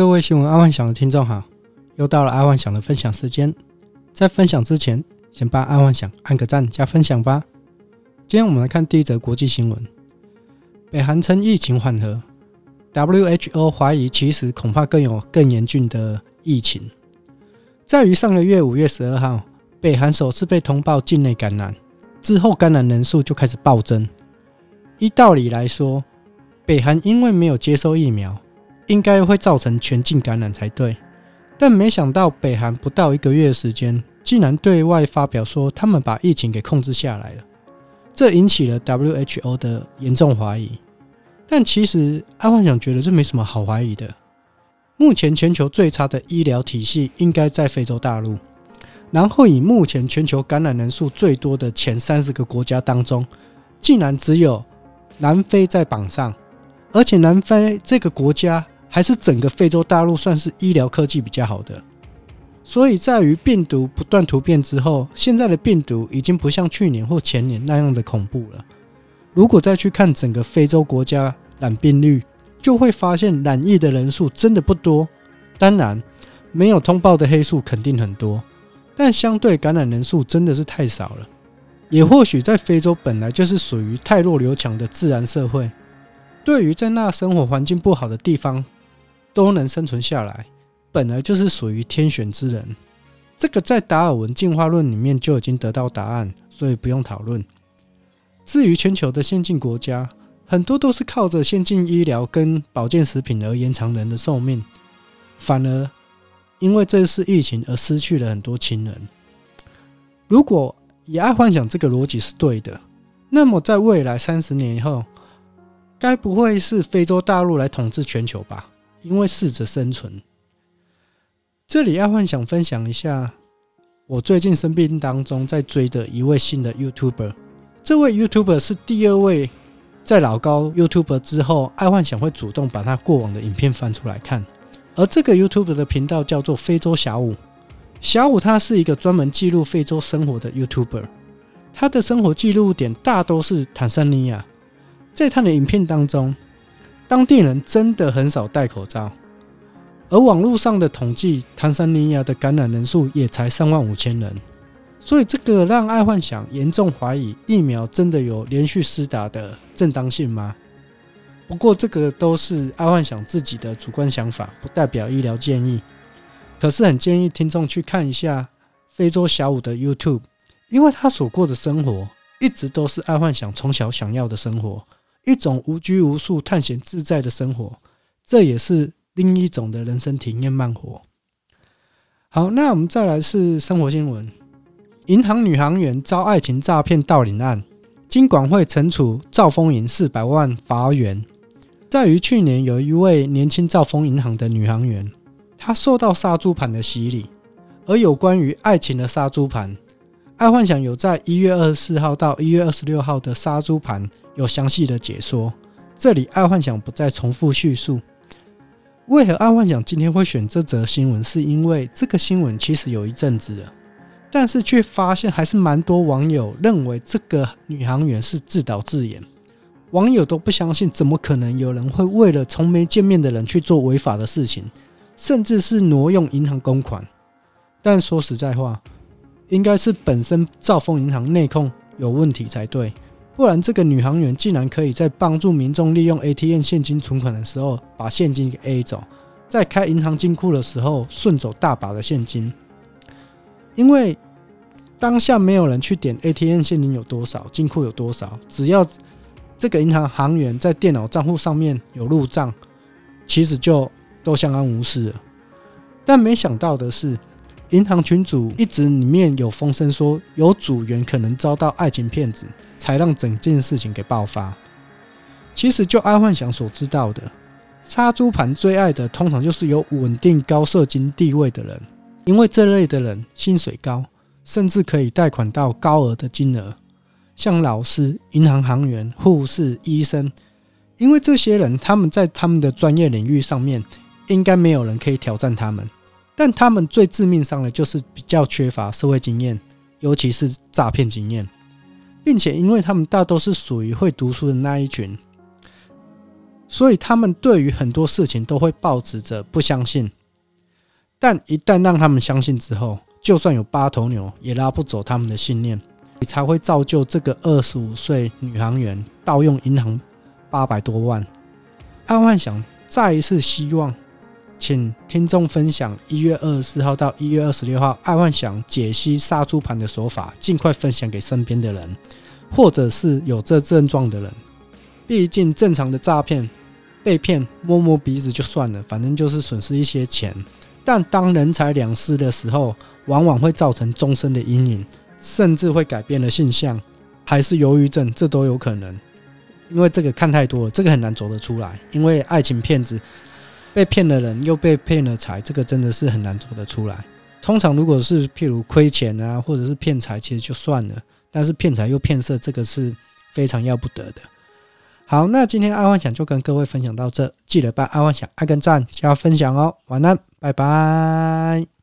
各位新闻爱幻想的听众好，又到了爱幻想的分享时间。在分享之前，先帮爱幻想按个赞加分享吧。今天我们来看第一则国际新闻：北韩称疫情缓和，WHO 怀疑其实恐怕更有更严峻的疫情。在于上个月五月十二号，北韩首次被通报境内感染，之后感染人数就开始暴增。依道理来说，北韩因为没有接受疫苗，应该会造成全境感染才对。但没想到，北韩不到一个月的时间，竟然对外发表说他们把疫情给控制下来了，这引起了 WHO 的严重怀疑。但其实，阿幻想觉得这没什么好怀疑的。目前全球最差的医疗体系应该在非洲大陆，然后以目前全球感染人数最多的前三十个国家当中，竟然只有南非在榜上，而且南非这个国家还是整个非洲大陆算是医疗科技比较好的。所以在于病毒不断突变之后，现在的病毒已经不像去年或前年那样的恐怖了。如果再去看整个非洲国家染病率，就会发现染疫的人数真的不多。当然，没有通报的黑数肯定很多，但相对感染人数真的是太少了。也或许在非洲本来就是属于太弱留强的自然社会，对于在那生活环境不好的地方都能生存下来，本来就是属于天选之人。这个在达尔文进化论里面就已经得到答案，所以不用讨论。至于全球的先进国家，很多都是靠着先进医疗跟保健食品而延长人的寿命，反而因为这次疫情而失去了很多亲人。如果以爱幻想这个逻辑是对的，那么在未来三十年以后，该不会是非洲大陆来统治全球吧？因为适者生存。这里爱幻想分享一下，我最近生病当中在追的一位新的 YouTuber。这位 YouTuber 是第二位在老高 YouTuber 之后，爱幻想会主动把他过往的影片翻出来看。而这个 YouTuber 的频道叫做非洲小五。小五他是一个专门记录非洲生活的 YouTuber，他的生活记录点大都是坦桑尼亚。在他的影片当中，当地人真的很少戴口罩，而网络上的统计，坦桑尼亚的感染人数也才三万五千人，所以这个让爱幻想严重怀疑疫苗真的有连续施打的正当性吗？不过这个都是爱幻想自己的主观想法，不代表医疗建议。可是很建议听众去看一下非洲小五的 YouTube，因为他所过的生活一直都是爱幻想从小想要的生活，一种无拘无束、探险自在的生活，这也是另一种的人生体验慢活。好，那我们再来是生活新闻：银行女行员遭爱情诈骗盗领案，金管会惩处兆丰银四百万罚元。在于去年有一位年轻兆丰银行的女行员。她受到杀猪盘的洗礼，而有关于爱情的杀猪盘，爱幻想有在一月二十四号到一月二十六号的杀猪盘有详细的解说，这里爱幻想不再重复叙述。为何爱幻想今天会选这则新闻？是因为这个新闻其实有一阵子了，但是却发现还是蛮多网友认为这个女航员是自导自演，网友都不相信，怎么可能有人会为了从没见面的人去做违法的事情？甚至是挪用银行公款，但说实在话，应该是本身兆丰银行内控有问题才对，不然这个女行员竟然可以在帮助民众利用 ATM 现金存款的时候把现金给 A 走，在开银行金库的时候顺走大把的现金，因为当下没有人去点 ATM 现金有多少，金库有多少，只要这个银行行员在电脑账户上面有入账，其实就。都相安无事了，但没想到的是，银行群组一直里面有风声说有组员可能遭到爱情骗子，才让整件事情给爆发。其实就爱幻想所知道的，杀猪盘最爱的通常就是有稳定高社金地位的人，因为这类的人薪水高，甚至可以贷款到高额的金额，像老师、银行行员、护士、医生，因为这些人他们在他们的专业领域上面。应该没有人可以挑战他们，但他们最致命伤的就是比较缺乏社会经验，尤其是诈骗经验，并且因为他们大都是属于会读书的那一群，所以他们对于很多事情都会抱持着不相信。但一旦让他们相信之后，就算有八头牛也拉不走他们的信念，你才会造就这个二十五岁女行员盗用银行八百多万。阿万想再一次希望，请听众分享一月二十四号到一月二十六号安焕祥解析杀猪盘的手法，尽快分享给身边的人，或者是有这症状的人。毕竟正常的诈骗被骗摸摸鼻子就算了，反正就是损失一些钱。但当人财两失的时候，往往会造成终身的阴影，甚至会改变了性向，还是忧郁症，这都有可能。因为这个看太多了，这个很难走得出来。因为爱情骗子被骗的人，又被骗了财，这个真的是很难做得出来。通常如果是譬如亏钱啊，或者是骗财，其实就算了。但是骗财又骗色，这个是非常要不得的。好，那今天爱幻想就跟各位分享到这，记得帮爱幻想按个赞加分享哦。晚安，拜拜。